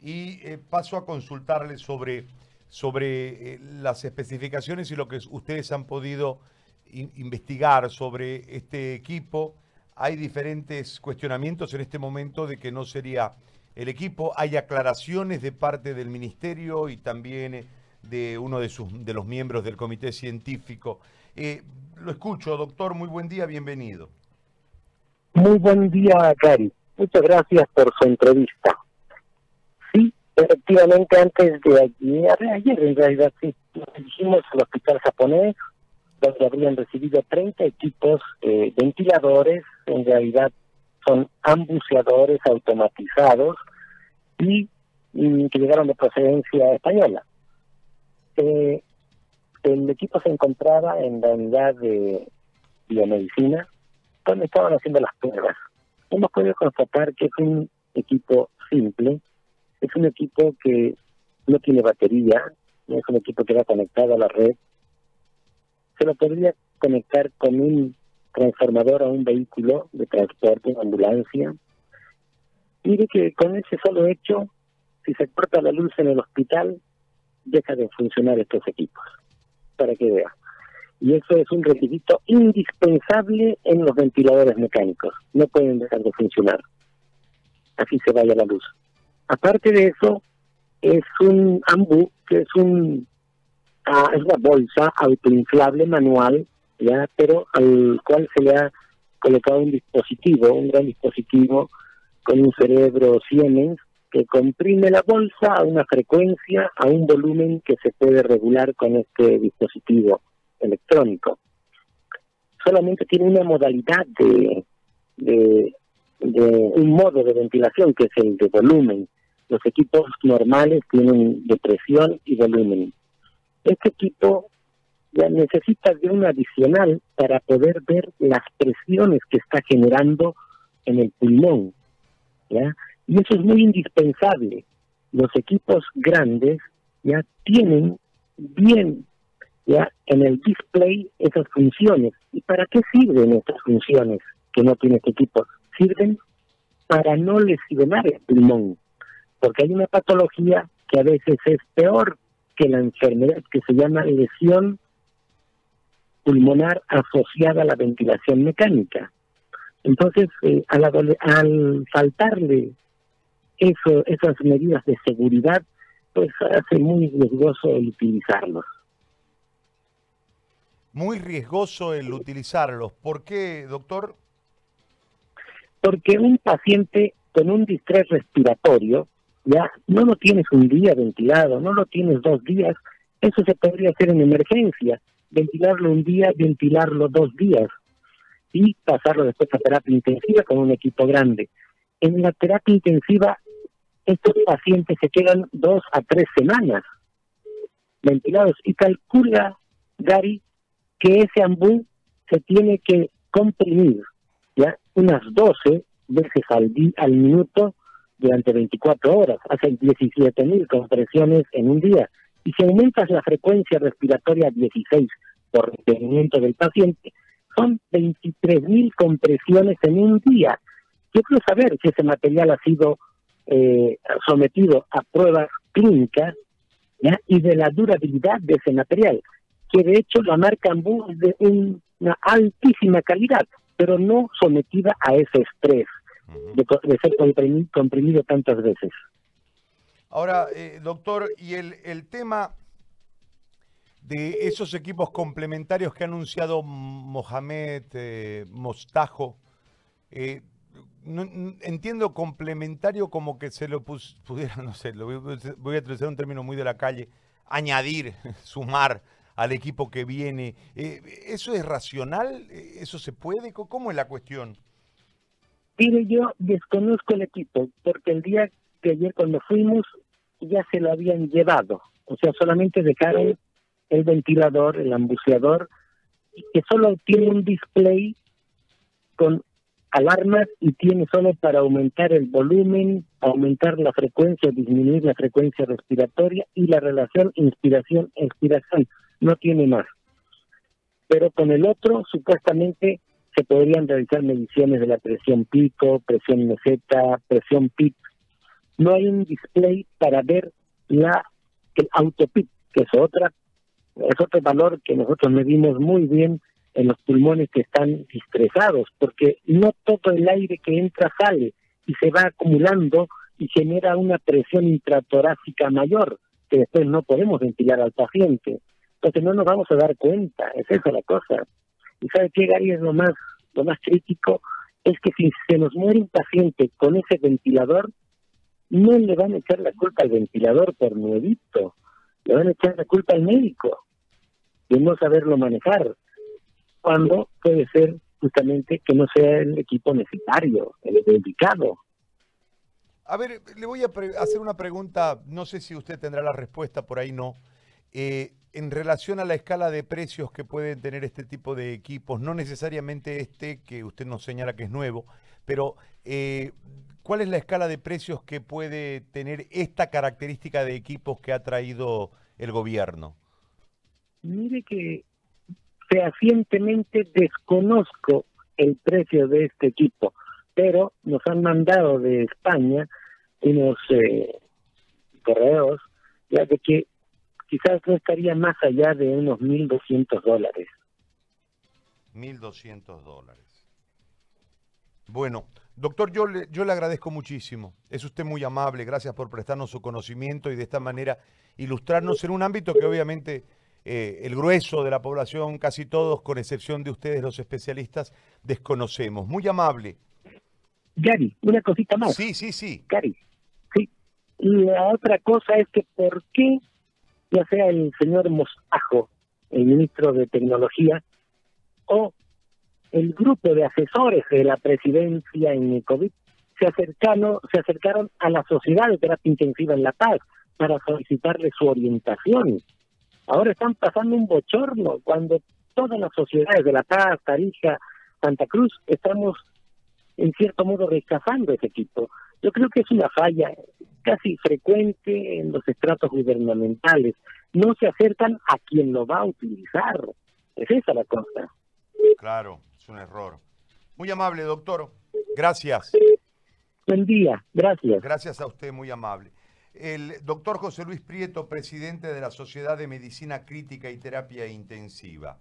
y eh, paso a consultarle sobre, sobre eh, las especificaciones y lo que ustedes han podido investigar sobre este equipo. Hay diferentes cuestionamientos en este momento de que no sería el equipo. Hay aclaraciones de parte del ministerio y también eh, de uno de, sus, de los miembros del comité científico. lo escucho, doctor. Muy buen día, bienvenido. Muy buen día, Cari. Muchas gracias por su entrevista. Efectivamente, antes de ayer, ayer en realidad sí, nos dirigimos al hospital japonés, donde habrían recibido 30 equipos eh, ventiladores, en realidad son ambuceadores automatizados y, que llegaron de procedencia española. Eh, el equipo se encontraba en la unidad de biomedicina, donde estaban haciendo las pruebas. Hemos podido constatar que es un equipo simple, es un equipo que no tiene batería, es un equipo que va conectado a la red. Se lo podría conectar con un transformador a un vehículo de transporte, una ambulancia. Mire que con ese solo hecho, si se corta la luz en el hospital, deja de funcionar estos equipos. Para que vea y eso es un requisito indispensable en los ventiladores mecánicos. No pueden dejar de funcionar. Así se vaya la luz. Aparte de eso, es un AMBU, que es un ah, es una bolsa autoinflable manual, ya, pero al cual se le ha colocado un dispositivo, un gran dispositivo con un cerebro Siemens que comprime la bolsa a una frecuencia, a un volumen que se puede regular con este dispositivo electrónico. Solamente tiene una modalidad de, de, un modo de ventilación que es el de volumen. Los equipos normales tienen de presión y volumen. Este equipo ya necesita de un adicional para poder ver las presiones que está generando en el pulmón. ¿ya? Y eso es muy indispensable. Los equipos grandes ya tienen bien ya en el display esas funciones. ¿Y para qué sirven estas funciones que no tiene este equipo? Sirven para no lesionar el pulmón, porque hay una patología que a veces es peor que la enfermedad que se llama lesión pulmonar asociada a la ventilación mecánica. Entonces, eh, al, al faltarle eso, esas medidas de seguridad, pues hace muy riesgoso el utilizarlos muy riesgoso el utilizarlos. ¿Por qué, doctor? Porque un paciente con un distrés respiratorio, ya no lo tienes un día ventilado, no lo tienes dos días, eso se podría hacer en emergencia, ventilarlo un día, ventilarlo dos días y pasarlo después a terapia intensiva con un equipo grande. En la terapia intensiva, estos pacientes se quedan dos a tres semanas ventilados y calcula, Gary, que ese ambú se tiene que comprimir ya unas 12 veces al, al minuto durante 24 horas, hace 17.000 compresiones en un día. Y si aumentas la frecuencia respiratoria a 16 por requerimiento del paciente, son 23.000 compresiones en un día. Yo quiero saber si ese material ha sido eh, sometido a pruebas clínicas y de la durabilidad de ese material que de hecho la marca Ambu es de una altísima calidad, pero no sometida a ese estrés de, ser comprimido, tantas veces. Ahora, eh, doctor, y el, el tema de esos equipos complementarios que ha anunciado Mohamed eh, Mostajo, eh, entiendo complementario como que se lo pudiera, no sé, lo voy, voy, a utilizar un término muy de la calle, añadir, sumar al equipo que viene. Eh, ¿Eso es racional? ¿Eso se puede? ¿Cómo es la cuestión? Mire, yo desconozco el equipo, porque el día que ayer cuando fuimos ya se lo habían llevado. O sea, solamente dejaron el ventilador, el ambuceador, que solo tiene un display con alarmas y tiene solo para aumentar el volumen, aumentar la frecuencia, disminuir la frecuencia respiratoria y la relación inspiración-expiración no tiene más. Pero con el otro, supuestamente, se podrían realizar mediciones de la presión pico, presión meseta, presión PIC, no hay un display para ver la el autopit, que es otra es otro valor que nosotros medimos muy bien en los pulmones que están estresados, porque no todo el aire que entra sale y se va acumulando y genera una presión intratorácica mayor, que después no podemos ventilar al paciente. Entonces no nos vamos a dar cuenta, es esa la cosa. ¿Y sabe qué, Gary? Es lo más, lo más crítico, es que si se nos muere un paciente con ese ventilador, no le van a echar la culpa al ventilador por nuevito, le van a echar la culpa al médico de no saberlo manejar, cuando puede ser justamente que no sea el equipo necesario, el indicado. A ver, le voy a hacer una pregunta, no sé si usted tendrá la respuesta, por ahí no. Eh, en relación a la escala de precios que pueden tener este tipo de equipos, no necesariamente este que usted nos señala que es nuevo, pero eh, ¿cuál es la escala de precios que puede tener esta característica de equipos que ha traído el gobierno? Mire que fehacientemente desconozco el precio de este equipo, pero nos han mandado de España unos eh, correos ya de que quizás no estaría más allá de unos 1.200 dólares. 1.200 dólares. Bueno, doctor, yo le, yo le agradezco muchísimo. Es usted muy amable. Gracias por prestarnos su conocimiento y de esta manera ilustrarnos en un ámbito que obviamente eh, el grueso de la población, casi todos, con excepción de ustedes, los especialistas, desconocemos. Muy amable. Gary, una cosita más. Sí, sí, sí. Gary, sí. Y la otra cosa es que por qué, ya sea el señor Mosajo, el ministro de Tecnología, o el grupo de asesores de la presidencia en COVID, se acercaron, se acercaron a la Sociedad de Terapia Intensiva en La Paz para solicitarle su orientación Ahora están pasando un bochorno cuando todas las sociedades de La Paz, Tarija, Santa Cruz, estamos en cierto modo rechazando ese equipo. Yo creo que es una falla casi frecuente en los estratos gubernamentales. No se acercan a quien lo va a utilizar. Es esa la cosa. Claro, es un error. Muy amable, doctor. Gracias. Buen día, gracias. Gracias a usted, muy amable el doctor José Luis Prieto, presidente de la Sociedad de Medicina Crítica y Terapia Intensiva.